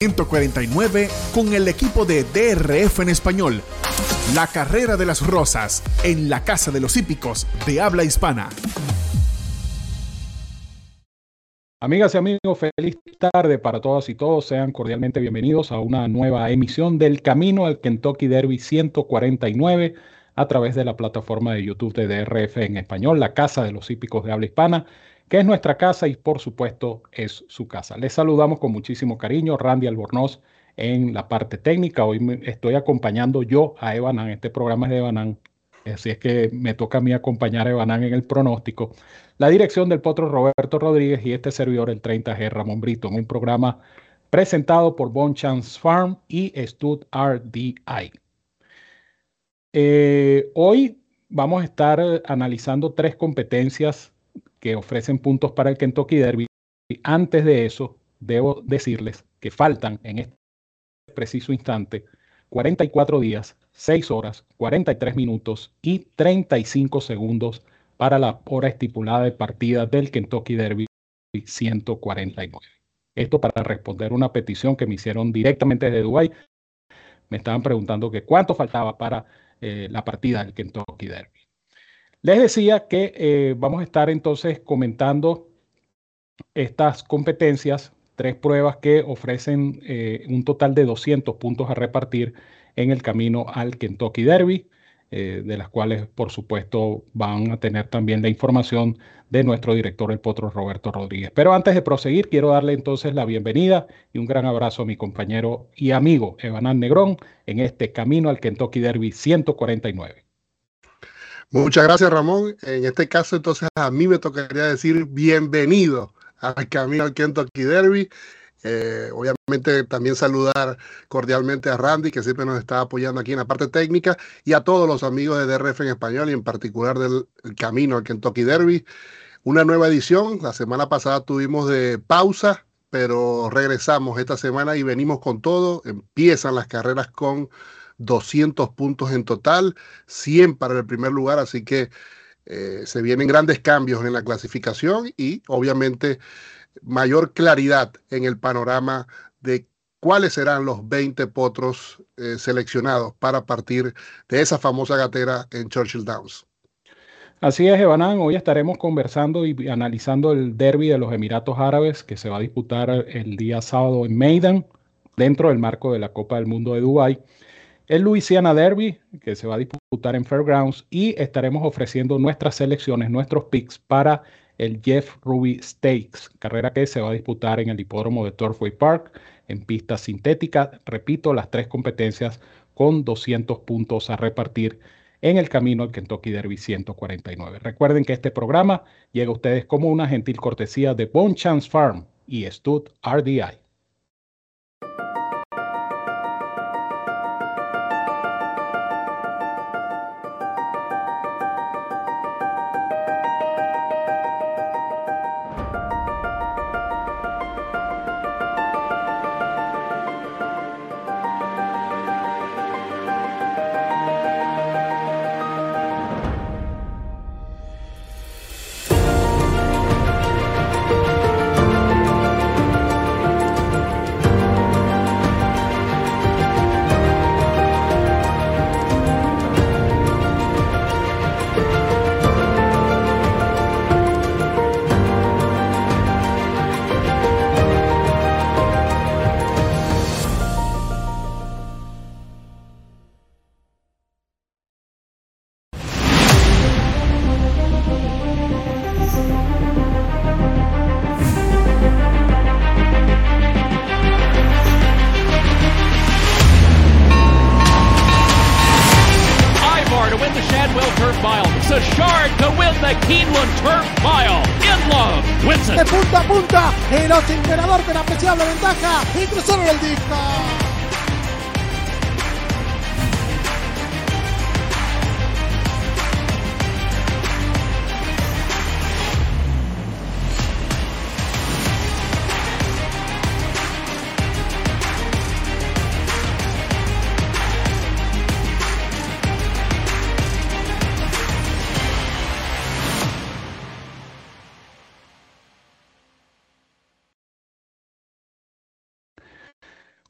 149 con el equipo de DRF en español. La carrera de las rosas en la Casa de los Hípicos de habla hispana. Amigas y amigos, feliz tarde para todas y todos. Sean cordialmente bienvenidos a una nueva emisión del Camino al Kentucky Derby 149 a través de la plataforma de YouTube de DRF en español, la Casa de los Hípicos de habla hispana que es nuestra casa y por supuesto es su casa. Les saludamos con muchísimo cariño, Randy Albornoz en la parte técnica. Hoy estoy acompañando yo a Evanan, este programa es de Evanan, así es que me toca a mí acompañar a Evanan en el pronóstico. La dirección del potro Roberto Rodríguez y este servidor, el 30G Ramón Brito, en un programa presentado por Bon Chance Farm y Stud RDI. Eh, hoy vamos a estar analizando tres competencias que ofrecen puntos para el Kentucky Derby. Antes de eso, debo decirles que faltan en este preciso instante 44 días, 6 horas, 43 minutos y 35 segundos para la hora estipulada de partida del Kentucky Derby 149. Esto para responder una petición que me hicieron directamente desde Dubái. Me estaban preguntando que cuánto faltaba para eh, la partida del Kentucky Derby. Les decía que eh, vamos a estar entonces comentando estas competencias, tres pruebas que ofrecen eh, un total de 200 puntos a repartir en el camino al Kentucky Derby, eh, de las cuales por supuesto van a tener también la información de nuestro director, el potro Roberto Rodríguez. Pero antes de proseguir, quiero darle entonces la bienvenida y un gran abrazo a mi compañero y amigo Evanán Negrón en este camino al Kentucky Derby 149. Muchas gracias, Ramón. En este caso, entonces, a mí me tocaría decir bienvenido al Camino al Kentucky Derby. Eh, obviamente también saludar cordialmente a Randy, que siempre nos está apoyando aquí en la parte técnica, y a todos los amigos de DRF en español y en particular del Camino al Kentucky Derby. Una nueva edición. La semana pasada tuvimos de pausa, pero regresamos esta semana y venimos con todo. Empiezan las carreras con 200 puntos en total, 100 para el primer lugar, así que eh, se vienen grandes cambios en la clasificación y obviamente mayor claridad en el panorama de cuáles serán los 20 potros eh, seleccionados para partir de esa famosa gatera en Churchill Downs. Así es, Evanán. Hoy estaremos conversando y analizando el derby de los Emiratos Árabes que se va a disputar el día sábado en Maidan, dentro del marco de la Copa del Mundo de Dubái el Louisiana Derby, que se va a disputar en Fairgrounds, y estaremos ofreciendo nuestras selecciones, nuestros picks para el Jeff Ruby Stakes, carrera que se va a disputar en el hipódromo de Turfway Park, en pista sintética. Repito, las tres competencias con 200 puntos a repartir en el camino al Kentucky Derby 149. Recuerden que este programa llega a ustedes como una gentil cortesía de Bone Chance Farm y Stud RDI.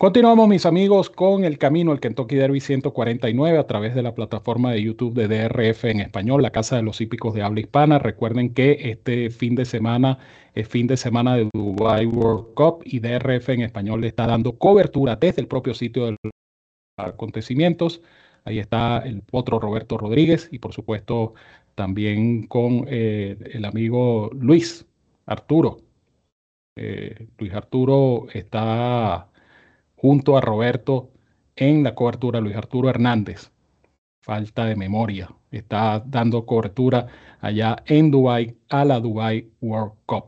Continuamos, mis amigos, con el camino al Kentucky Derby 149 a través de la plataforma de YouTube de DRF en español, la Casa de los Hípicos de habla hispana. Recuerden que este fin de semana es fin de semana de Dubai World Cup y DRF en español le está dando cobertura desde el propio sitio de los acontecimientos. Ahí está el potro Roberto Rodríguez y por supuesto también con eh, el amigo Luis Arturo. Eh, Luis Arturo está junto a Roberto en la cobertura, Luis Arturo Hernández. Falta de memoria. Está dando cobertura allá en Dubai a la Dubai World Cup.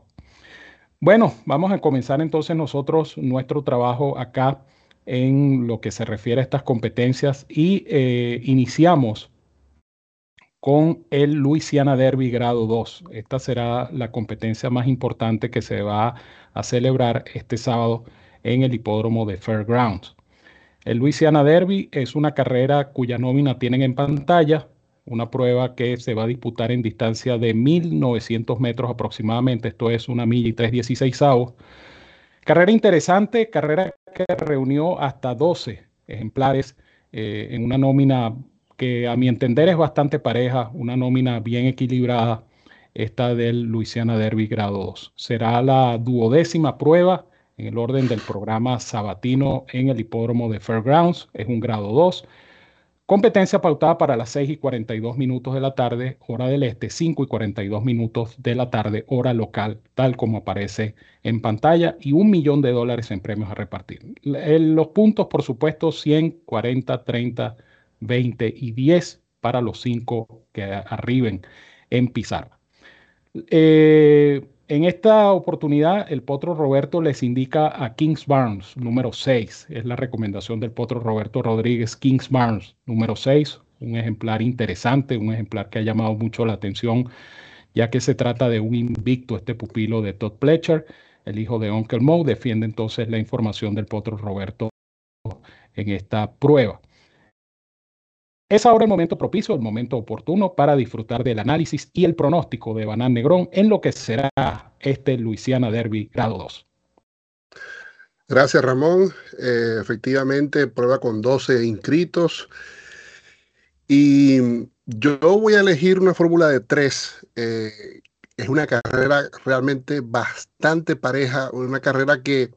Bueno, vamos a comenzar entonces nosotros nuestro trabajo acá en lo que se refiere a estas competencias y eh, iniciamos con el Louisiana Derby grado 2. Esta será la competencia más importante que se va a celebrar este sábado en el hipódromo de Fairgrounds. El Louisiana Derby es una carrera cuya nómina tienen en pantalla, una prueba que se va a disputar en distancia de 1900 metros aproximadamente, esto es una milla y 316 avos. Carrera interesante, carrera que reunió hasta 12 ejemplares eh, en una nómina que a mi entender es bastante pareja, una nómina bien equilibrada, esta del Louisiana Derby grado 2. Será la duodécima prueba en el orden del programa sabatino en el hipódromo de Fairgrounds. Es un grado 2. Competencia pautada para las 6 y 42 minutos de la tarde, hora del este, 5 y 42 minutos de la tarde, hora local, tal como aparece en pantalla, y un millón de dólares en premios a repartir. Los puntos, por supuesto, 100, 40, 30, 20 y 10 para los 5 que arriben en pizarra. Eh, en esta oportunidad, el potro Roberto les indica a Kings Barnes, número 6. Es la recomendación del potro Roberto Rodríguez, Kings Barnes, número 6. Un ejemplar interesante, un ejemplar que ha llamado mucho la atención, ya que se trata de un invicto, este pupilo de Todd Pletcher, el hijo de Uncle Moe. Defiende entonces la información del potro Roberto en esta prueba. Es ahora el momento propicio, el momento oportuno para disfrutar del análisis y el pronóstico de Banán Negrón en lo que será este Luisiana Derby grado 2. Gracias, Ramón. Eh, efectivamente, prueba con 12 inscritos. Y yo voy a elegir una fórmula de tres. Eh, es una carrera realmente bastante pareja, una carrera que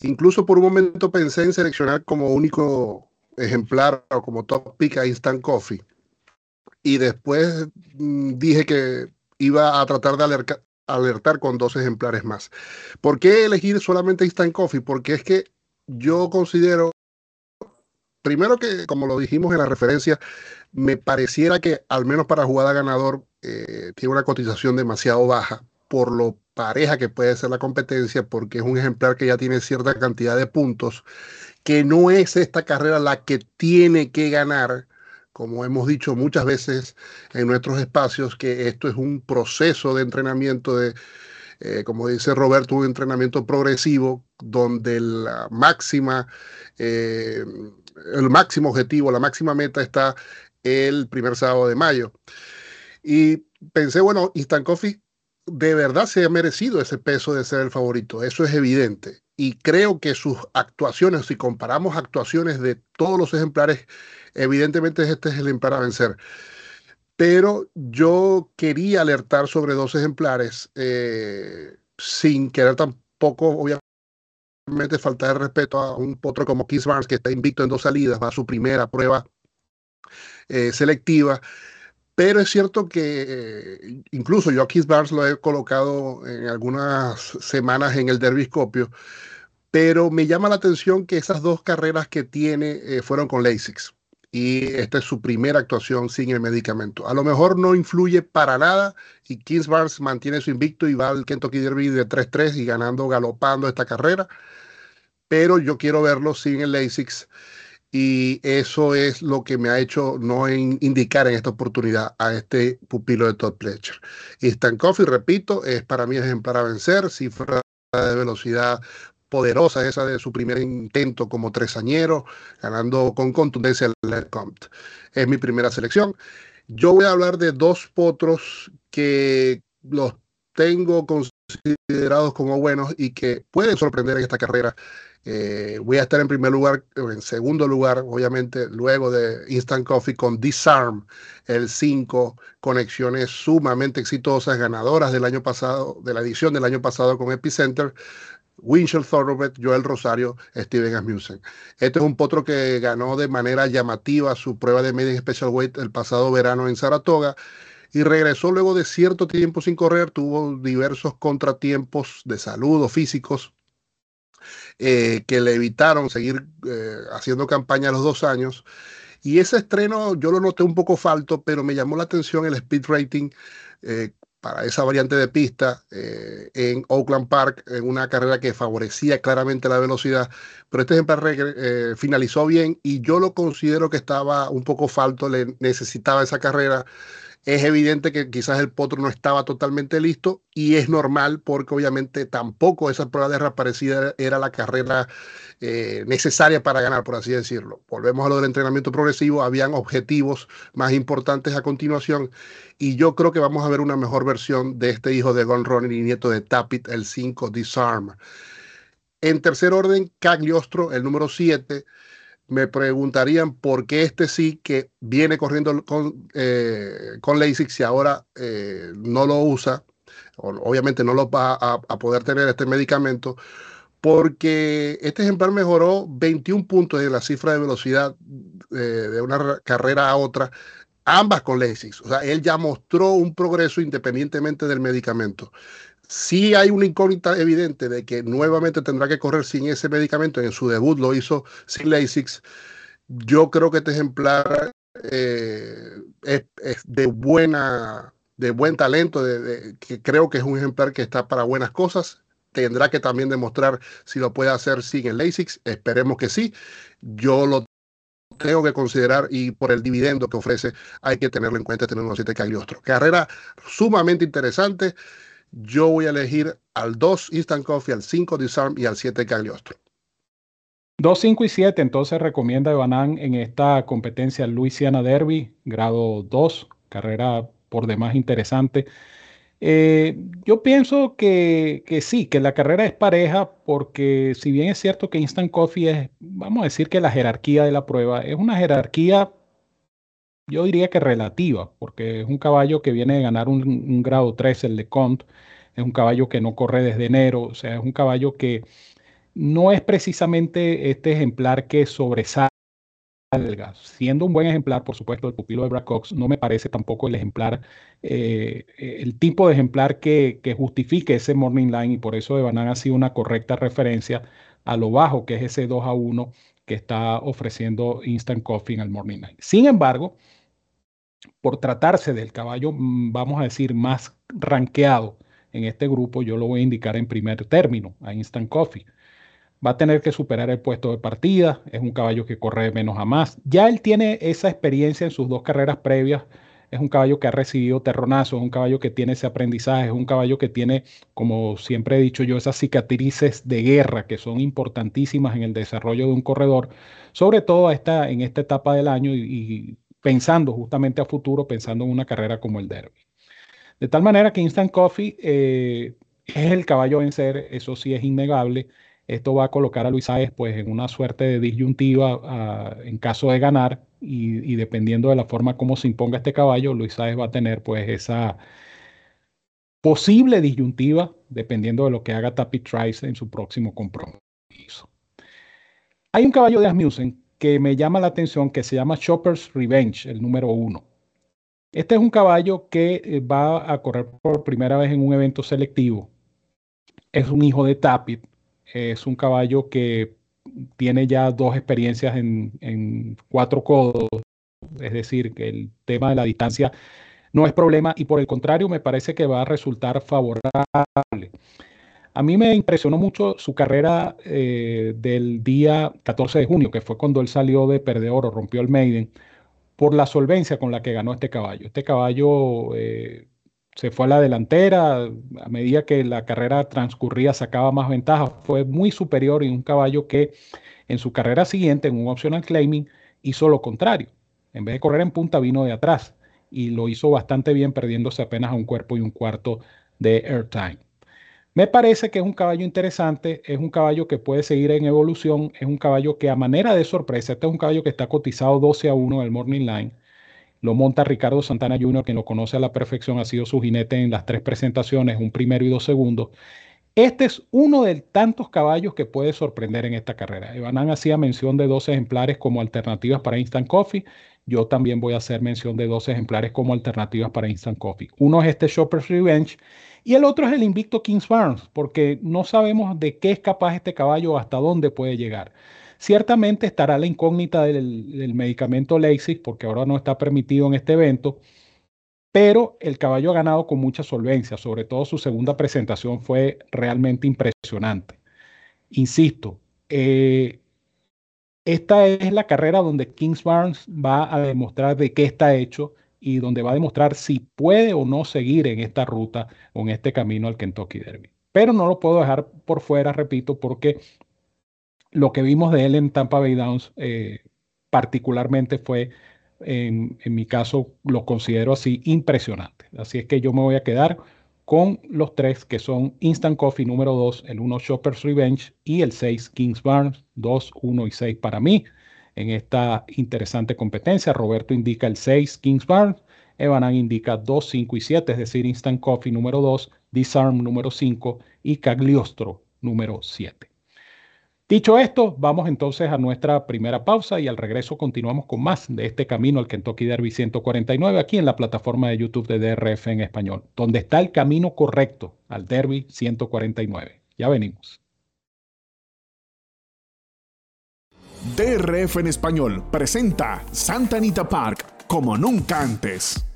incluso por un momento pensé en seleccionar como único ejemplar o como top pick a Instant Coffee. Y después mm, dije que iba a tratar de alertar con dos ejemplares más. ¿Por qué elegir solamente Instant Coffee? Porque es que yo considero, primero que, como lo dijimos en la referencia, me pareciera que al menos para jugada ganador eh, tiene una cotización demasiado baja por lo pareja que puede ser la competencia, porque es un ejemplar que ya tiene cierta cantidad de puntos que no es esta carrera la que tiene que ganar, como hemos dicho muchas veces en nuestros espacios, que esto es un proceso de entrenamiento de, eh, como dice Roberto, un entrenamiento progresivo donde la máxima, eh, el máximo objetivo, la máxima meta está el primer sábado de mayo. Y pensé, bueno, Instant Coffee de verdad se ha merecido ese peso de ser el favorito, eso es evidente y creo que sus actuaciones, si comparamos actuaciones de todos los ejemplares, evidentemente este es el ejemplar a vencer. Pero yo quería alertar sobre dos ejemplares eh, sin querer tampoco, obviamente, faltar de respeto a un potro como Keith Barnes, que está invicto en dos salidas, va a su primera prueba eh, selectiva. Pero es cierto que eh, incluso yo a Keith Barnes lo he colocado en algunas semanas en el Derbiscopio, pero me llama la atención que esas dos carreras que tiene eh, fueron con LASIX y esta es su primera actuación sin el medicamento. A lo mejor no influye para nada y Keith Barnes mantiene su invicto y va al Kentucky Derby de 3-3 y ganando, galopando esta carrera, pero yo quiero verlo sin el LASIX y eso es lo que me ha hecho no indicar en esta oportunidad a este pupilo de Todd Pletcher. Y Stan Coffee, repito, es para mí ejemplar a vencer, cifra de velocidad poderosa esa de su primer intento como tresañero, ganando con contundencia el Lecomte. Es mi primera selección. Yo voy a hablar de dos potros que los tengo considerados como buenos y que pueden sorprender en esta carrera. Eh, voy a estar en primer lugar, en segundo lugar, obviamente, luego de Instant Coffee con Disarm, el 5, conexiones sumamente exitosas, ganadoras del año pasado, de la edición del año pasado con Epicenter. Winchell Thoroughbred, Joel Rosario, Steven Asmussen. Este es un potro que ganó de manera llamativa su prueba de media special weight el pasado verano en Saratoga y regresó luego de cierto tiempo sin correr, tuvo diversos contratiempos de salud o físicos eh, que le evitaron seguir eh, haciendo campaña a los dos años. Y ese estreno yo lo noté un poco falto, pero me llamó la atención el speed rating eh, para esa variante de pista en Oakland Park, en una carrera que favorecía claramente la velocidad. Pero este ejemplar finalizó bien y yo lo considero que estaba un poco falto, le necesitaba esa carrera es evidente que quizás el potro no estaba totalmente listo y es normal porque obviamente tampoco esa prueba de reaparecida era la carrera eh, necesaria para ganar, por así decirlo. Volvemos a lo del entrenamiento progresivo, habían objetivos más importantes a continuación y yo creo que vamos a ver una mejor versión de este hijo de Gon Ronnie y nieto de Tapit, el 5 Disarm. En tercer orden, Cagliostro, el número 7 me preguntarían por qué este sí que viene corriendo con, eh, con LASIK si ahora eh, no lo usa, obviamente no lo va a, poder tener este medicamento, porque este ejemplar mejoró 21 puntos en la cifra de velocidad eh, de una carrera a otra, ambas con LASIK. O sea, él ya mostró un progreso independientemente del medicamento. Sí hay una incógnita evidente de que nuevamente tendrá que correr sin ese medicamento. En su debut lo hizo sin LASIX. Yo creo que este ejemplar eh, es, de buena, de buen talento, de, que creo que es un ejemplar que está para buenas cosas. Tendrá que también demostrar si lo puede hacer sin el LASIX. Esperemos que sí. Yo lo tengo que considerar y por el dividendo que ofrece hay que tenerlo en cuenta tener unos 7 Cagliostro. Carrera sumamente interesante yo voy a elegir al 2 Instant Coffee, al 5 Disarm y al 7 Cagliostro. 2, 5 y 7, entonces recomienda Banán en esta competencia Louisiana Derby, grado 2, carrera por demás interesante. Eh, yo pienso que, que, sí, que la carrera es pareja, porque si bien es cierto que Instant Coffee es, vamos a decir que la jerarquía de la prueba es una jerarquía, yo diría que relativa, porque es un caballo que viene de ganar un, grado 3, el de Comte, es un caballo que no corre desde enero, o sea, es un caballo que no es precisamente este ejemplar que sobresalga. Siendo un buen ejemplar, por supuesto, el pupilo de Brad Cox, no me parece tampoco el ejemplar, eh, el tipo de ejemplar que, que, justifique ese morning line y por eso de Banan ha sido una correcta referencia a lo bajo que es ese 2 a 1 que está ofreciendo Instant Coffee en el morning line. Sin embargo, por tratarse del caballo, mm, vamos a decir, más ranqueado en este grupo, yo lo voy a indicar en primer término, a Instant Coffee. Va a tener que superar el puesto de partida, es un caballo que corre menos a más. Ya él tiene esa experiencia en sus dos carreras previas, es un caballo que ha recibido terronazos, es un caballo que tiene ese aprendizaje, es un caballo que tiene, como siempre he dicho yo, esas cicatrices de guerra que son importantísimas en el desarrollo de un corredor, sobre todo esta, en esta etapa del año y, pensando justamente a futuro, pensando en una carrera como el Derby. De tal manera que Instant Coffee eh, es el caballo a vencer, eso sí es innegable. Esto va a colocar a Luis Sáez pues, en una suerte de disyuntiva ah, en caso de ganar y, dependiendo de la forma como se imponga este caballo, Luis Sáez va a tener pues esa posible disyuntiva dependiendo de lo que haga Tapi Trice en su próximo compromiso. Hay un caballo de Asmussen que me llama la atención que se llama Chopper's Revenge, el número uno. Este es un caballo que eh, va a correr por primera vez en un evento selectivo. Es un hijo de Tapit. Es un caballo que tiene ya dos experiencias en, cuatro codos. Es decir, que el tema de la distancia no es problema y por el contrario me parece que va a resultar favorable. A mí me impresionó mucho su carrera eh, del día 14 de junio, que fue cuando él salió de perdedor o rompió el Maiden por la solvencia con la que ganó este caballo. Este caballo eh, se fue a la delantera, a medida que la carrera transcurría sacaba más ventaja, fue muy superior y un caballo que en su carrera siguiente, en un optional claiming, hizo lo contrario. En vez de correr en punta, vino de atrás y lo hizo bastante bien, perdiéndose apenas a un cuerpo y un cuarto de airtime. Me parece que es un caballo interesante, es un caballo que puede seguir en evolución, es un caballo que a manera de sorpresa, este es un caballo que está cotizado 12 a 1 en el Morning Line, lo monta Ricardo Santana Jr., quien lo conoce a la perfección, ha sido su jinete en las tres presentaciones, un primero y dos segundos. Este es uno de tantos caballos que puede sorprender en esta carrera. Evanán hacía mención de dos ejemplares como alternativas para Instant Coffee. Yo también voy a hacer mención de dos ejemplares como alternativas para Instant Coffee. Uno es este Shopper's Revenge y el otro es el invicto Kings Barnes, porque no sabemos de qué es capaz este caballo hasta dónde puede llegar. Ciertamente estará la incógnita del, medicamento Lasix, porque ahora no está permitido en este evento, pero el caballo ha ganado con mucha solvencia, sobre todo su segunda presentación fue realmente impresionante. Insisto, eh, esta es la carrera donde Kings Barnes va a demostrar de qué está hecho y donde va a demostrar si puede o no seguir en esta ruta o en este camino al Kentucky Derby. Pero no lo puedo dejar por fuera, repito, porque lo que vimos de él en Tampa Bay Downs eh, particularmente fue, en, mi caso, lo considero así impresionante. Así es que yo me voy a quedar con los tres que son Instant Coffee número 2, el 1 Shoppers Revenge y el 6 Kings Barnes, 2, 1 y 6 para mí en esta interesante competencia. Roberto indica el 6, Kings Barn. Evanan indica 2, 5 y 7, es decir, Instant Coffee número 2, Disarm número 5 y Cagliostro número 7. Dicho esto, vamos entonces a nuestra primera pausa y al regreso continuamos con más de este camino al Kentucky Derby 149 aquí en la plataforma de YouTube de DRF en español, donde está el camino correcto al Derby 149. Ya venimos. DRF en español presenta Santa Anita Park como nunca antes.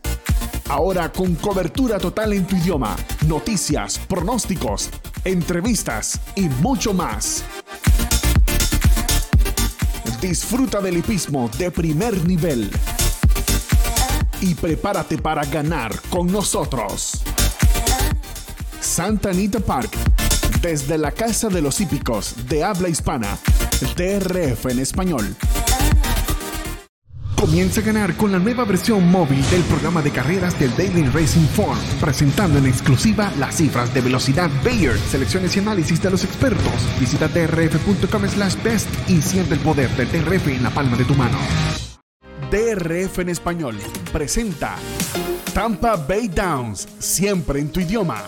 Ahora con cobertura total en tu idioma, noticias, pronósticos, entrevistas y mucho más. Disfruta del hipismo de primer nivel. Y prepárate para ganar con nosotros. Santa Anita Park, desde la Casa de los Hípicos de habla hispana DRF en español. Comienza a ganar con la nueva versión móvil del programa de carreras del Daily Racing Form, presentando en exclusiva las cifras de velocidad Bayer, selecciones y análisis de los expertos. Visita drf.com slash best y siente el poder del DRF en la palma de tu mano. DRF en español presenta Tampa Bay Downs, siempre en tu idioma.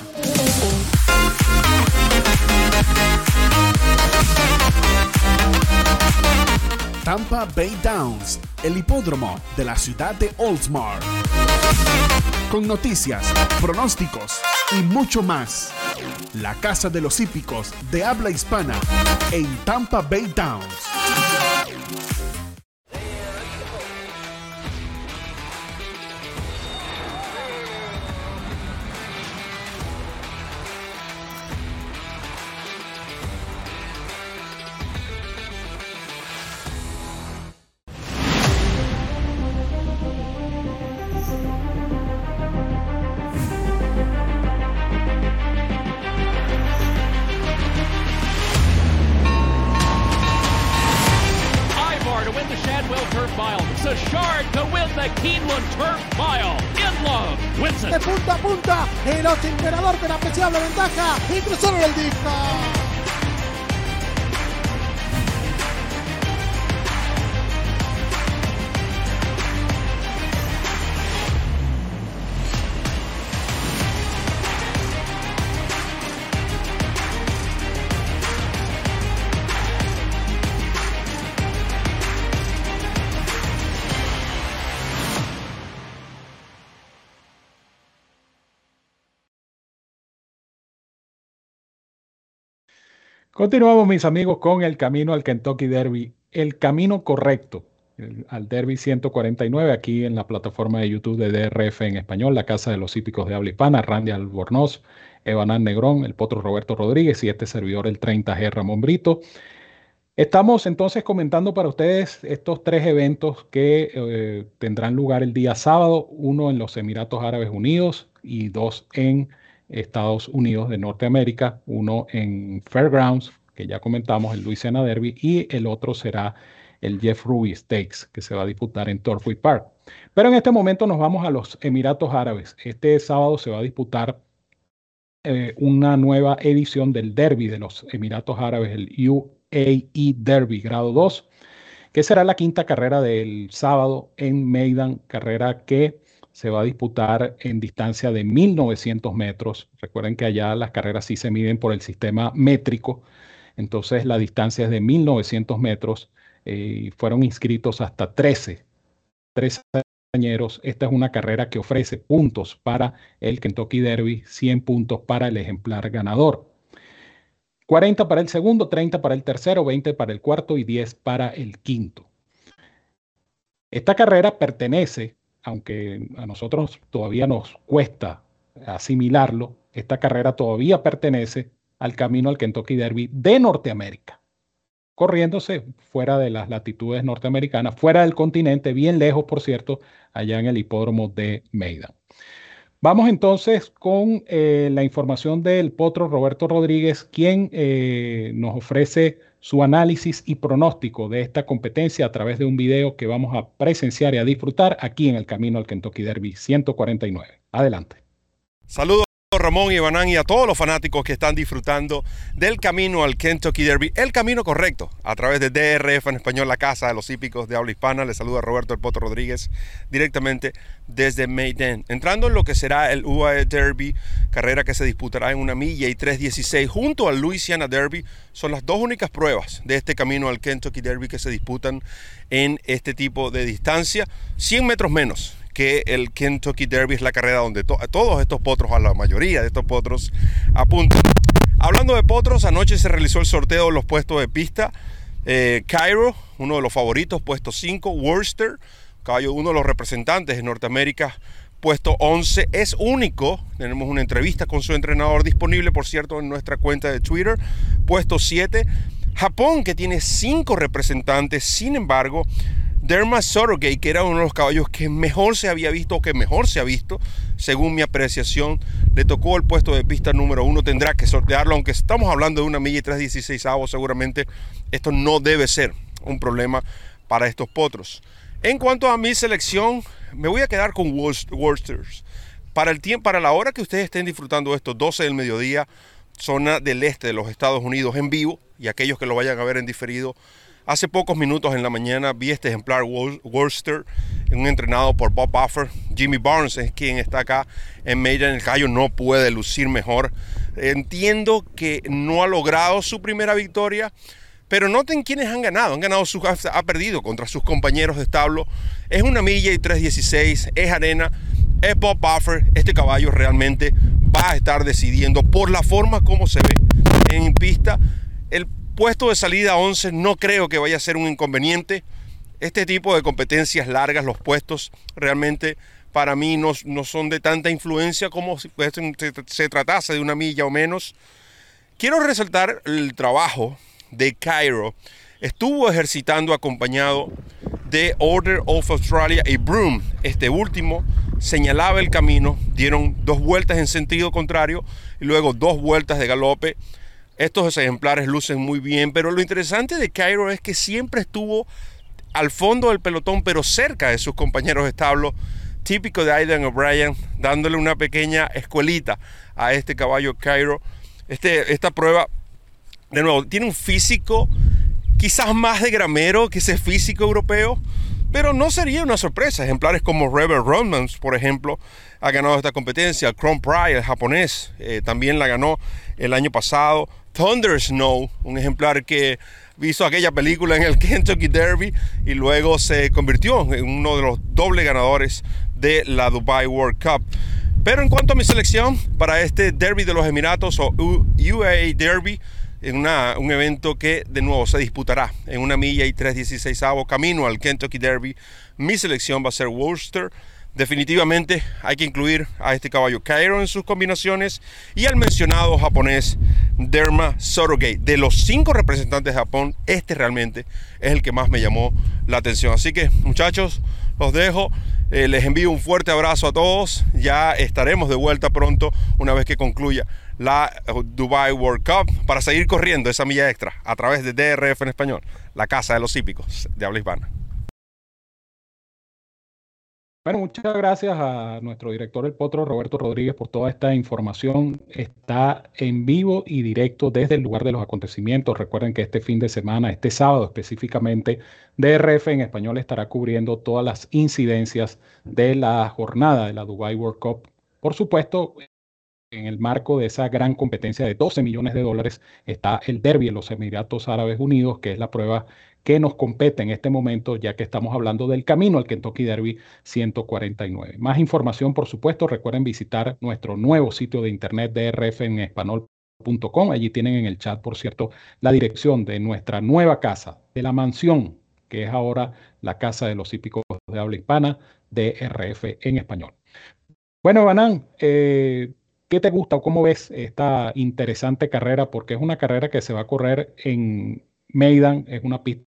Tampa Bay Downs, el hipódromo de la ciudad de Oldsmar. Con noticias, pronósticos y mucho más. La casa de los hípicos de habla hispana en Tampa Bay Downs. tabla ventaja y cruzaron el disco. Continuamos, mis amigos, con el camino al Kentucky Derby, el camino correcto al Derby 149, aquí en la plataforma de YouTube de DRF en español, la Casa de los Hípicos de Habla Hispana, Randy Albornoz, Evanán Negrón, el Potro Roberto Rodríguez y este servidor, el 30G Ramón Brito. Estamos entonces comentando para ustedes estos tres eventos que eh, tendrán lugar el día sábado, uno en los Emiratos Árabes Unidos y dos en Estados Unidos de Norteamérica, uno en Fairgrounds, que ya comentamos, el Louisiana Derby, y el otro será el Jeff Ruby Stakes, que se va a disputar en Torfway Park. Pero en este momento nos vamos a los Emiratos Árabes. Este sábado se va a disputar eh, una nueva edición del Derby de los Emiratos Árabes, el UAE Derby grado 2, que será la quinta carrera del sábado en Maidan, carrera que se va a disputar en distancia de 1900 metros. Recuerden que allá las carreras sí se miden por el sistema métrico, entonces la distancia es de 1900 metros y fueron inscritos hasta 13, 13 esta es una carrera que ofrece puntos para el Kentucky Derby, 100 puntos para el ejemplar ganador. 40 para el segundo, 30 para el tercero, 20 para el cuarto y 10 para el quinto. Esta carrera pertenece, aunque a nosotros todavía nos cuesta asimilarlo, esta carrera todavía pertenece al camino al Kentucky Derby de Norteamérica corriéndose fuera de las latitudes norteamericanas, fuera del continente, bien lejos, por cierto, allá en el hipódromo de Maidan. Vamos entonces con eh, la información del potro Roberto Rodríguez, quien eh, nos ofrece su análisis y pronóstico de esta competencia a través de un video que vamos a presenciar y a disfrutar aquí en el camino al Kentucky Derby 149. Adelante. Saludos. Ramón y Banán y a todos los fanáticos que están disfrutando del camino al Kentucky Derby, el camino correcto, a través de DRF en español, la casa de los hípicos de habla hispana. Les saluda Roberto El Poto Rodríguez directamente desde Maiden. Entrando en lo que será el UAE Derby, carrera que se disputará en una milla y 3.16 junto al Louisiana Derby, son las dos únicas pruebas de este camino al Kentucky Derby que se disputan en este tipo de distancia, 100 metros menos que el Kentucky Derby es la carrera donde todos estos potros, a la mayoría de estos potros, apuntan. Hablando de potros, anoche se realizó el sorteo de los puestos de pista. Eh, Cairo, uno de los favoritos, puesto 5. Worcester, caballo, uno de los representantes de Norteamérica, puesto 11. Es único, tenemos una entrevista con su entrenador disponible, por cierto, en nuestra cuenta de Twitter, puesto 7. Japón, que tiene 5 representantes, sin embargo, Derma Sorogate, que era uno de los caballos que mejor se había visto o que mejor se ha visto, según mi apreciación, le tocó el puesto de pista número uno. Tendrá que sortearlo, aunque estamos hablando de una milla y 3.16 avos, seguramente esto no debe ser un problema para estos potros. En cuanto a mi selección, me voy a quedar con Worcesters. Para, el tiempo, para la hora que ustedes estén disfrutando esto, 12 del mediodía, zona del este de los Estados Unidos en vivo, y aquellos que lo vayan a ver en diferido, Hace pocos minutos en la mañana vi este ejemplar Worcester, un entrenado por Bob Buffer. Jimmy Barnes es quien está acá en Maiden. El gallo no puede lucir mejor. Entiendo que no ha logrado su primera victoria, pero noten quiénes han ganado. Han ganado, ha perdido contra sus compañeros de establo. Es una milla y 3.16, es arena, es Bob Buffer. Este caballo realmente va a estar decidiendo por la forma como se ve en pista. El puesto de salida 11 no creo que vaya a ser un inconveniente. Este tipo de competencias largas, los puestos realmente para mí no, no son de tanta influencia como si se, tratase de una milla o menos. Quiero resaltar el trabajo de Cairo. Estuvo ejercitando acompañado de Order of Australia y Broom. Este último señalaba el camino, dieron dos vueltas en sentido contrario y luego dos vueltas de galope estos ejemplares lucen muy bien, pero lo interesante de Cairo es que siempre estuvo al fondo del pelotón, pero cerca de sus compañeros de establo, típico de Aidan O'Brien, dándole una pequeña escuelita a este caballo Cairo. Este, esta prueba, de nuevo, tiene un físico quizás más de gramero que ese físico europeo, pero no sería una sorpresa. Ejemplares como Rebel Romans, por ejemplo, ha ganado esta competencia. Chrome Pride, el japonés, eh, también la ganó el año pasado. Thunder Snow, un ejemplar que hizo aquella película en el Kentucky Derby y luego se convirtió en uno de los dobles ganadores de la Dubai World Cup. Pero en cuanto a mi selección para este Derby de los Emiratos o UAE Derby, en un evento que de nuevo se disputará en una milla y 3.16 camino al Kentucky Derby, mi selección va a ser Worcester Definitivamente hay que incluir a este caballo Cairo en sus combinaciones y al mencionado japonés Derma Sorogate. De los cinco representantes de Japón, este realmente es el que más me llamó la atención. Así que muchachos, los dejo. Eh, les envío un fuerte abrazo a todos. Ya estaremos de vuelta pronto una vez que concluya la Dubai World Cup para seguir corriendo esa milla extra a través de DRF en español, la casa de los hípicos de habla hispana. Bueno, muchas gracias a nuestro director del Potro, Roberto Rodríguez, por toda esta información. Está en vivo y directo desde el lugar de los acontecimientos. Recuerden que este fin de semana, este sábado específicamente, DRF en español estará cubriendo todas las incidencias de la jornada de la Dubai World Cup. Por supuesto, en el marco de esa gran competencia de 12 millones de dólares está el derby en los Emiratos Árabes Unidos, que es la prueba que nos compete en este momento, ya que estamos hablando del camino al Kentucky Derby 149. Más información, por supuesto, recuerden visitar nuestro nuevo sitio de internet DRF en español.com. Allí tienen en el chat, por cierto, la dirección de nuestra nueva casa, de la mansión, que es ahora la Casa de los Hípicos de Habla Hispana, DRF en español. Bueno, Banán, eh, ¿qué te gusta o cómo ves esta interesante carrera? Porque es una carrera que se va a correr en Maidan, es una pista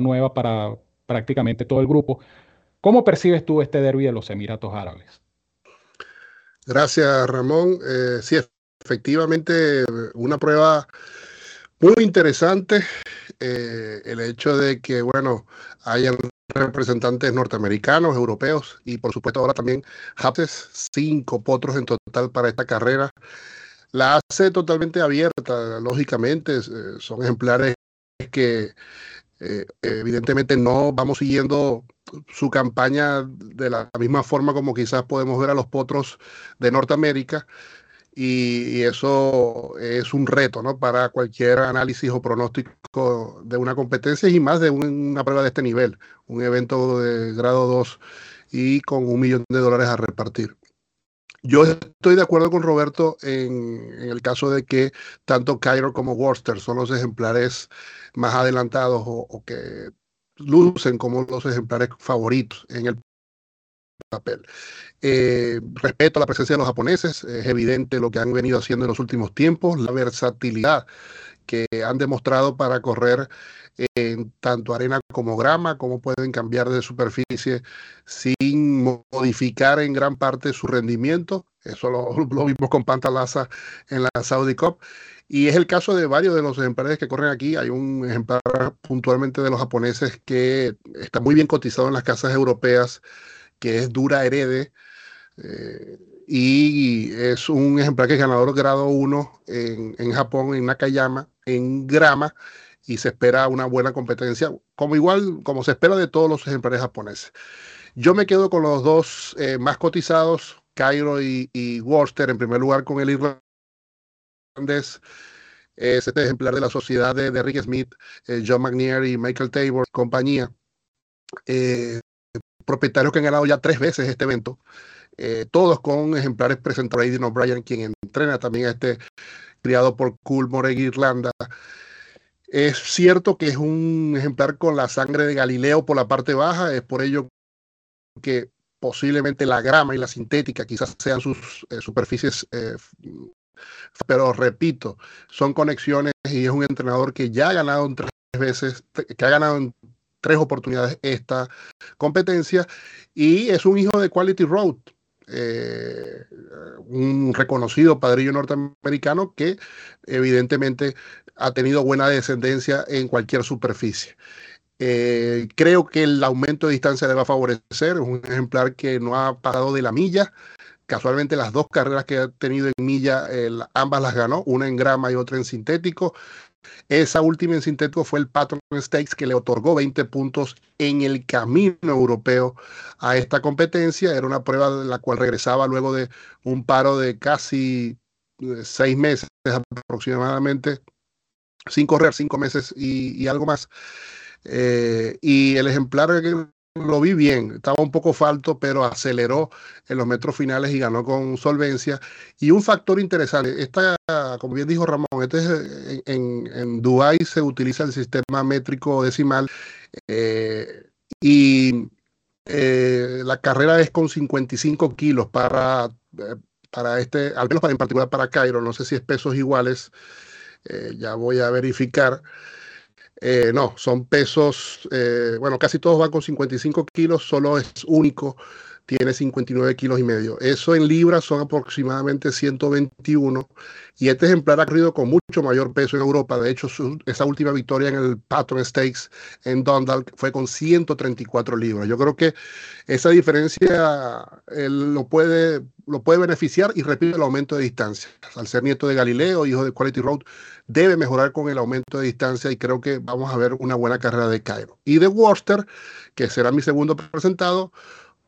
nueva para prácticamente todo el grupo. ¿Cómo percibes tú este derby de los Emiratos Árabes? Gracias, Ramón. Eh, sí, efectivamente, una prueba muy interesante. Eh, el hecho de que, bueno, hayan representantes norteamericanos, europeos y, por supuesto, ahora también Hapses, cinco potros en total para esta carrera. La hace totalmente abierta, lógicamente, eh, son ejemplares que eh, evidentemente no vamos siguiendo su campaña de la misma forma como quizás podemos ver a los potros de Norteamérica. Y, eso es un reto ¿no? para cualquier análisis o pronóstico de una competencia y más de una prueba de este nivel, un evento de grado 2 y con un millón de dólares a repartir. Yo estoy de acuerdo con Roberto en, el caso de que tanto Cairo como Worcester son los ejemplares más adelantados o, que lucen como los ejemplares favoritos en el papel. Eh, respeto a la presencia de los japoneses, es evidente lo que han venido haciendo en los últimos tiempos, la versatilidad que han demostrado para correr en tanto arena como grama, cómo pueden cambiar de superficie sin modificar en gran parte su rendimiento. Eso lo, vimos con Pantalaza en la Saudi Cup. Y es el caso de varios de los ejemplares que corren aquí. Hay un ejemplar puntualmente de los japoneses que está muy bien cotizado en las casas europeas, que es Dura Herede. Eh, y es un ejemplar que es ganador grado 1 en, en, Japón, en Nakayama, en grama, y se espera una buena competencia, como igual como se espera de todos los ejemplares japoneses. Yo me quedo con los dos eh, más cotizados, Cairo y, y Worcester, en primer lugar con el es este ejemplar de la sociedad de, de Rick Smith, eh, John McNair y Michael Tabor, compañía, eh, propietarios que han ganado ya tres veces este evento, todos con ejemplares presentados por Aidan O'Brien, quien entrena también a este criado por Coolmore Irlanda. Es cierto que es un ejemplar con la sangre de Galileo por la parte baja, es por ello que posiblemente la grama y la sintética quizás sean sus superficies pero repito, son conexiones y es un entrenador que ya ha ganado en tres veces, que ha ganado en tres oportunidades esta competencia y es un hijo de Quality Road, eh, un reconocido padrillo norteamericano que evidentemente ha tenido buena descendencia en cualquier superficie. Eh, creo que el aumento de distancia le va a favorecer, es un ejemplar que no ha pasado de la milla, Casualmente las dos carreras que ha tenido en milla, ambas las ganó, una en grama y otra en sintético. Esa última en sintético fue el Patron Stakes que le otorgó 20 puntos en el camino europeo a esta competencia. Era una prueba de la cual regresaba luego de un paro de casi eh, seis meses aproximadamente, sin correr, cinco meses y, algo más. Eh, y el ejemplar lo vi bien, estaba un poco falto, pero aceleró en los metros finales y ganó con solvencia. Y un factor interesante, esta, como bien dijo Ramón, este es, en, en Dubái se utiliza el sistema métrico decimal eh, y eh, la carrera es con 55 kilos para, eh, para este, al menos para, en particular para Cairo, no sé si es pesos iguales, ya voy a verificar. Eh, no, son pesos, eh, bueno, casi todos van con 55 kilos, solo es único tiene 59 kilos y medio. Eso en libras son aproximadamente 121 y este ejemplar ha corrido con mucho mayor peso en Europa. De hecho, esa última victoria en el Patron Stakes en Dundalk fue con 134 libras. Yo creo que esa diferencia lo, puede, lo puede beneficiar y repite el aumento de distancia. Al ser nieto de Galileo, hijo de Quality Road, debe mejorar con el aumento de distancia y creo que vamos a ver una buena carrera de Cairo. Y de Worcester, que será mi segundo presentado,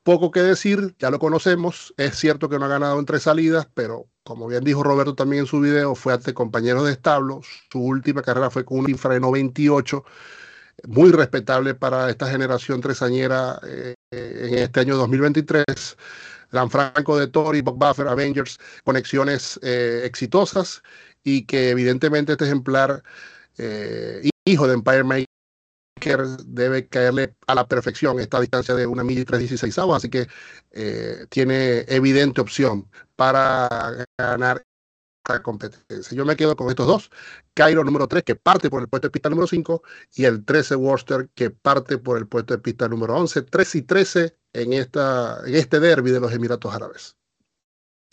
poco que decir, ya lo conocemos. Es cierto que no ha ganado en tres salidas, pero como bien dijo Roberto también en su video, fue ante compañeros de establo. Su última carrera fue con un infra de 98, muy respetable para esta generación tresañera eh, en este año 2023. Franco de Tori, Bob Buffer, Avengers, conexiones eh, exitosas y que evidentemente este ejemplar, eh, hijo de Empire Maker, debe caerle a la perfección esta distancia de una milla y 316 así que eh, tiene evidente opción para ganar esta competencia. Yo me quedo con estos dos, Cairo número 3 que parte por el puesto de pista número 5 y el 13 Worcester que parte por el puesto de pista número 11, 3 y 13 en, esta, en este derby de los Emiratos Árabes.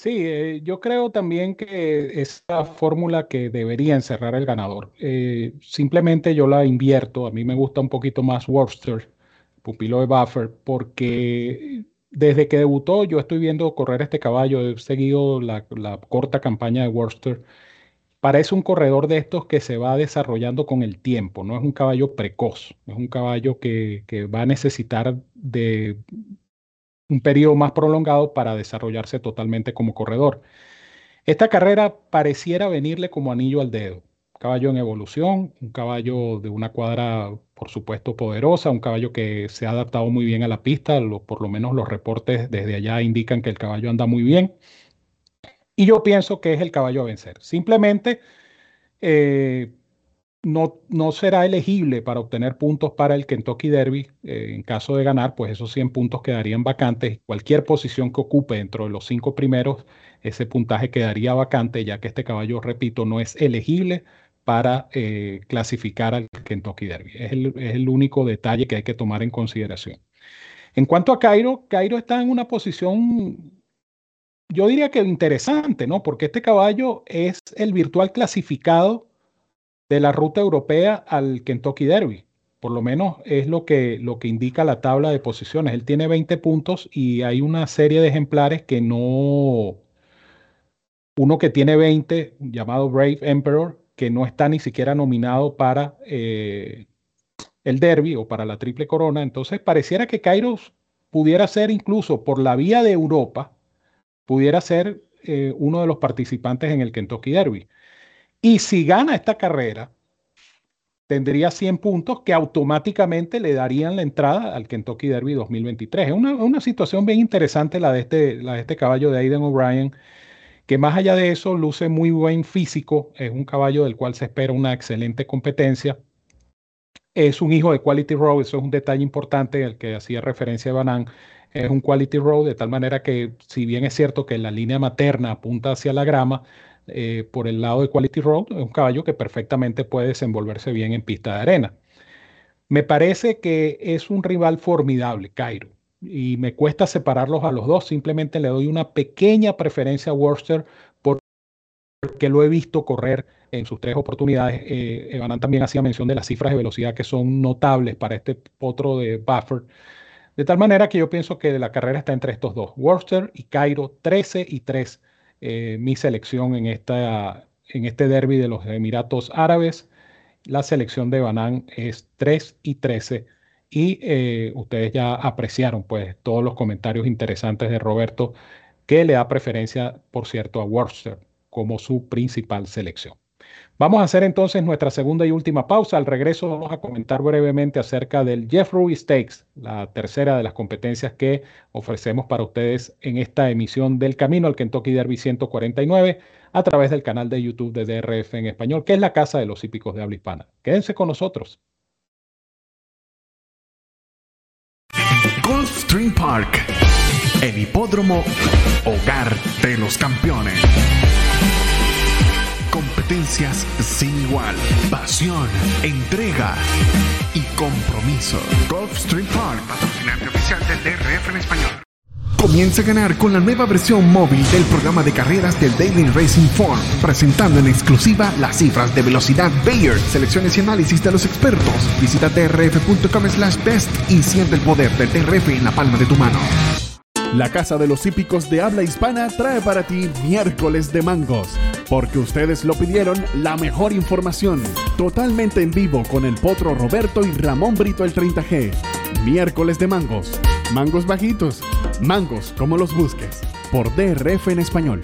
Sí, eh, yo creo también que esa fórmula que debería encerrar el ganador. Eh, simplemente yo la invierto. A mí me gusta un poquito más Worcester, pupilo de Buffer, porque desde que debutó yo estoy viendo correr este caballo. He seguido la, corta campaña de Worcester. Parece un corredor de estos que se va desarrollando con el tiempo. No es un caballo precoz. Es un caballo que, que va a necesitar de un periodo más prolongado para desarrollarse totalmente como corredor. Esta carrera pareciera venirle como anillo al dedo. Caballo en evolución, un caballo de una cuadra, por supuesto, poderosa, un caballo que se ha adaptado muy bien a la pista, por lo menos los reportes desde allá indican que el caballo anda muy bien. Y yo pienso que es el caballo a vencer. Simplemente eh, no, no será elegible para obtener puntos para el Kentucky Derby. Eh, en caso de ganar, pues esos 100 puntos quedarían vacantes. Cualquier posición que ocupe dentro de los cinco primeros, ese puntaje quedaría vacante, ya que este caballo, repito, no es elegible para eh, clasificar al Kentucky Derby. Es el, es el, único detalle que hay que tomar en consideración. En cuanto a Cairo, Cairo está en una posición, yo diría que interesante, ¿no? Porque este caballo es el virtual clasificado de la ruta europea al Kentucky Derby. Por lo menos es lo que, lo que indica la tabla de posiciones. Él tiene 20 puntos y hay una serie de ejemplares que no... Uno que tiene 20, llamado Brave Emperor, que no está ni siquiera nominado para eh, el Derby o para la Triple Corona. Entonces pareciera que Kairos pudiera ser incluso por la vía de Europa, pudiera ser eh, uno de los participantes en el Kentucky Derby. Y si gana esta carrera, tendría 100 puntos que automáticamente le darían la entrada al Kentucky Derby 2023. Es una, situación bien interesante la de, este, la de este caballo de Aiden O'Brien, que más allá de eso luce muy buen físico, es un caballo del cual se espera una excelente competencia. Es un hijo de Quality Road, eso es un detalle importante al que hacía referencia Banan. Es un Quality Road, de tal manera que, si bien es cierto que la línea materna apunta hacia la grama, eh, por el lado de Quality Road, es un caballo que perfectamente puede desenvolverse bien en pista de arena. Me parece que es un rival formidable, Cairo, y me cuesta separarlos a los dos. Simplemente le doy una pequeña preferencia a Worcester porque lo he visto correr en sus tres oportunidades. Eh, Evanan también hacía mención de las cifras de velocidad que son notables para este potro de Buffer. De tal manera que yo pienso que la carrera está entre estos dos, Worcester y Cairo, 13 y 3 eh, mi selección en, esta, en este derby de los Emiratos Árabes. La selección de Banán es 3 y 13 y eh, ustedes ya apreciaron pues todos los comentarios interesantes de Roberto que le da preferencia, por cierto, a Worcester como su principal selección. Vamos a hacer entonces nuestra segunda y última pausa. Al regreso vamos a comentar brevemente acerca del Jeff Ruby Stakes, la tercera de las competencias que ofrecemos para ustedes en esta emisión del Camino al Kentucky Derby 149 a través del canal de YouTube de DRF en español, que es la casa de los hípicos de habla hispana. Quédense con nosotros. Gulfstream Park, el hipódromo hogar de los campeones competencias sin igual, pasión, entrega y compromiso. Gulfstream Park, patrocinante oficial del DRF en español. Comienza a ganar con la nueva versión móvil del programa de carreras del Daily Racing Form, presentando en exclusiva las cifras de velocidad Bayer, selecciones y análisis de los expertos. Visita trf.com slash best y siente el poder del TRF en la palma de tu mano. La Casa de los Hípicos de Habla Hispana trae para ti miércoles de mangos, porque ustedes lo pidieron la mejor información, totalmente en vivo con el potro Roberto y Ramón Brito el 30G. Miércoles de mangos, mangos bajitos, mangos como los busques, por DRF en español.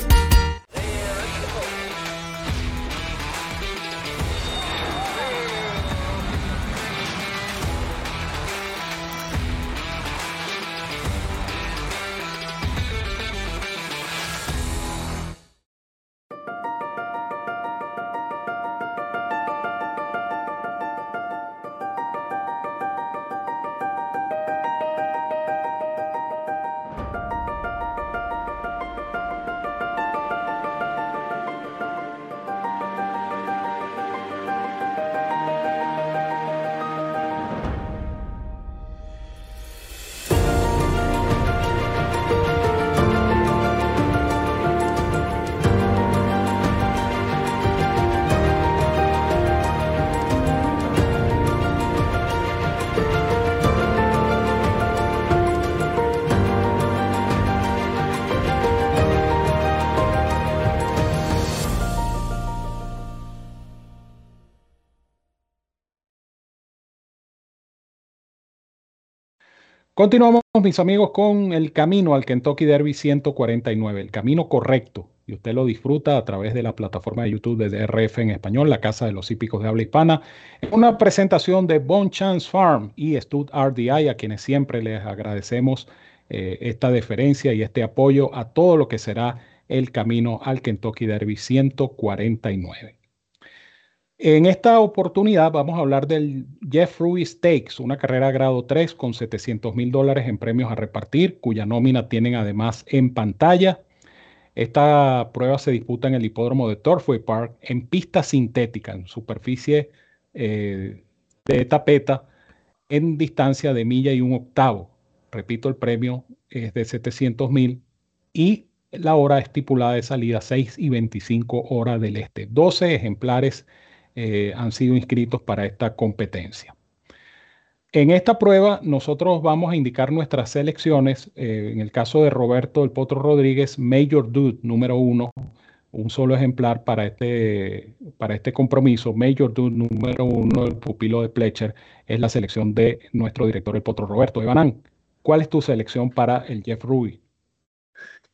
Continuamos, mis amigos, con el camino al Kentucky Derby 149, el camino correcto. Y usted lo disfruta a través de la plataforma de YouTube de DRF en español, la Casa de los Hípicos de Habla Hispana, una presentación de Bon Chance Farm y Stud RDI, a quienes siempre les agradecemos eh, esta deferencia y este apoyo a todo lo que será el camino al Kentucky Derby 149. En esta oportunidad vamos a hablar del Jeff Ruby Stakes, una carrera grado 3 con 700 mil dólares en premios a repartir, cuya nómina tienen además en pantalla. Esta prueba se disputa en el hipódromo de Torfway Park en pista sintética, en superficie eh, de tapeta, en distancia de milla y un octavo. Repito, el premio es de 700 mil y la hora estipulada de salida 6 y 25 horas del este. 12 ejemplares eh, han sido inscritos para esta competencia. En esta prueba nosotros vamos a indicar nuestras selecciones. Eh, en el caso de Roberto del Potro Rodríguez, Major Dude número uno, un solo ejemplar para este, para este compromiso. Major Dude número uno, el pupilo de Pletcher, es la selección de nuestro director, el Potro Roberto. Evanán, ¿cuál es tu selección para el Jeff Ruby?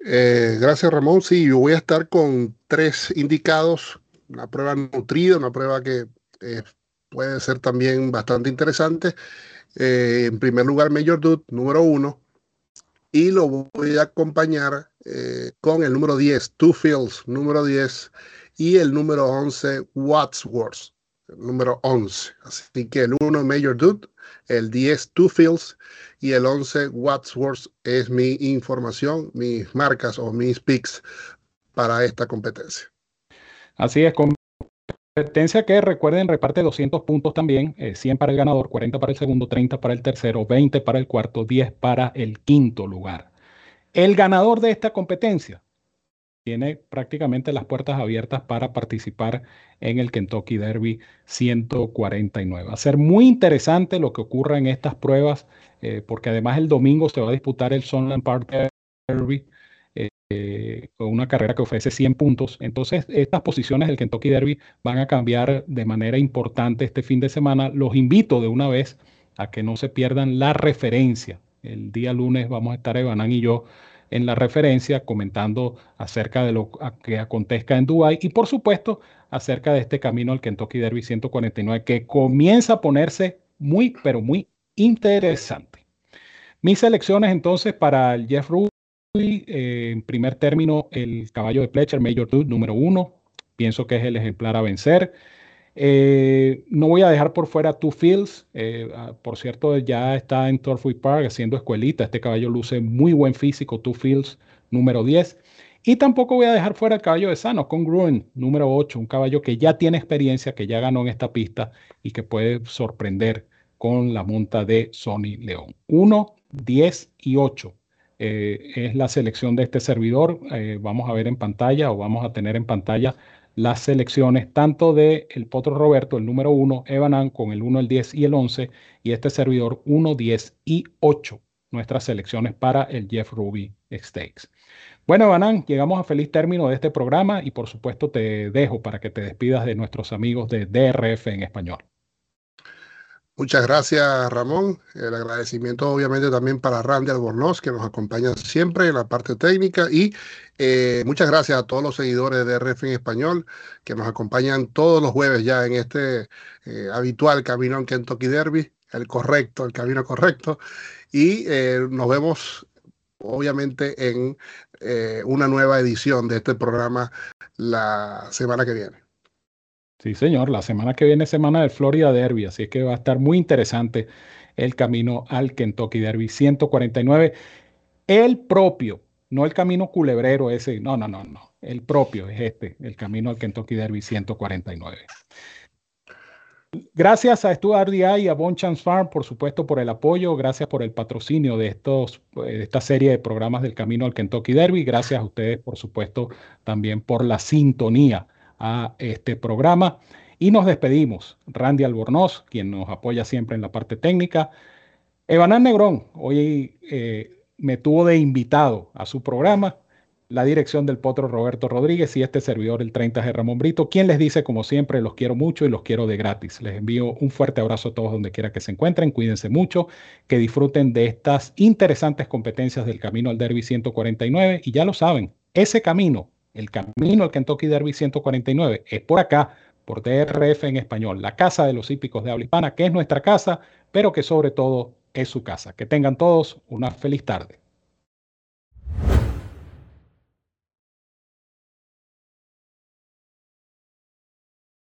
Eh, gracias Ramón. Sí, yo voy a estar con tres indicados una prueba nutrida, una prueba que eh, puede ser también bastante interesante. Eh, en primer lugar, Major Dude, número uno, y lo voy a acompañar eh, con el número 10, Two Fields, número 10, y el número 11, Wadsworth, número 11. Así que el 1, Major Dude, el 10, Two Fields, y el 11, Wadsworth es mi información, mis marcas o mis picks para esta competencia. Así es, competencia que recuerden reparte 200 puntos también, 100 eh, para el ganador, 40 para el segundo, 30 para el tercero, 20 para el cuarto, 10 para el quinto lugar. El ganador de esta competencia tiene prácticamente las puertas abiertas para participar en el Kentucky Derby 149. Va a ser muy interesante lo que ocurra en estas pruebas, eh, porque además el domingo se va a disputar el Sunland Park Derby eh, una carrera que ofrece 100 puntos. Entonces, estas posiciones del Kentucky Derby van a cambiar de manera importante este fin de semana. Los invito de una vez a que no se pierdan la referencia. El día lunes vamos a estar Evanán y yo en la referencia comentando acerca de lo que acontezca en Dubai y por supuesto acerca de este camino al Kentucky Derby 149 que comienza a ponerse muy pero muy interesante. Mis selecciones entonces para Jeff Rue eh, en primer término, el caballo de Pletcher, Major Dude, número uno. Pienso que es el ejemplar a vencer. Eh, no voy a dejar por fuera Two Fields. Eh, ah, por cierto, ya está en Torfway Park haciendo escuelita. Este caballo luce muy buen físico. Two Fields, número 10. Y tampoco voy a dejar fuera el caballo de Sano, con Gruen, número 8. Un caballo que ya tiene experiencia, que ya ganó en esta pista y que puede sorprender con la monta de Sony León. 1, 10 y 8 eh, es la selección de este servidor. Eh, vamos a ver en pantalla o vamos a tener en pantalla las selecciones tanto de el Potro Roberto, el número 1, Evanan con el 1, el 10 y el 11, y este servidor 1, 10 y 8, nuestras selecciones para el Jeff Ruby Stakes. Bueno, Evanan, llegamos a feliz término de este programa y por supuesto te dejo para que te despidas de nuestros amigos de DRF en español. Muchas gracias, Ramón. El agradecimiento obviamente también para Randy Albornoz, que nos acompaña siempre en la parte técnica. Y eh, muchas gracias a todos los seguidores de RF en Español, que nos acompañan todos los jueves ya en este eh, habitual camino en Kentucky Derby, el correcto, el camino correcto. Y eh, nos vemos obviamente en una nueva edición de este programa la semana que viene. Sí, señor. La semana que viene es semana del Florida Derby, así que va a estar muy interesante el camino al Kentucky Derby 149. El propio, no el camino culebrero ese, no, no, no, no. El propio es este, el camino al Kentucky Derby 149. Gracias a Stuart DI y a Chance Farm, por supuesto, por el apoyo. Gracias por el patrocinio de, estos, de esta serie de programas del Camino al Kentucky Derby. Gracias a ustedes, por supuesto, también por la sintonía a este programa. Y nos despedimos. Randy Albornoz, quien nos apoya siempre en la parte técnica. Evanán Negrón, hoy eh, me tuvo de invitado a su programa. La dirección del potro Roberto Rodríguez y este servidor, el 30G Ramón Brito, quien les dice, como siempre, los quiero mucho y los quiero de gratis. Les envío un fuerte abrazo a todos donde quiera que se encuentren. Cuídense mucho, que disfruten de estas interesantes competencias del camino al Derby 149. Y ya lo saben, ese camino el camino al Kentucky Derby 149 es por acá, por DRF en español, la casa de los hípicos de habla hispana, que es nuestra casa, pero que sobre todo es su casa. Que tengan todos una feliz tarde.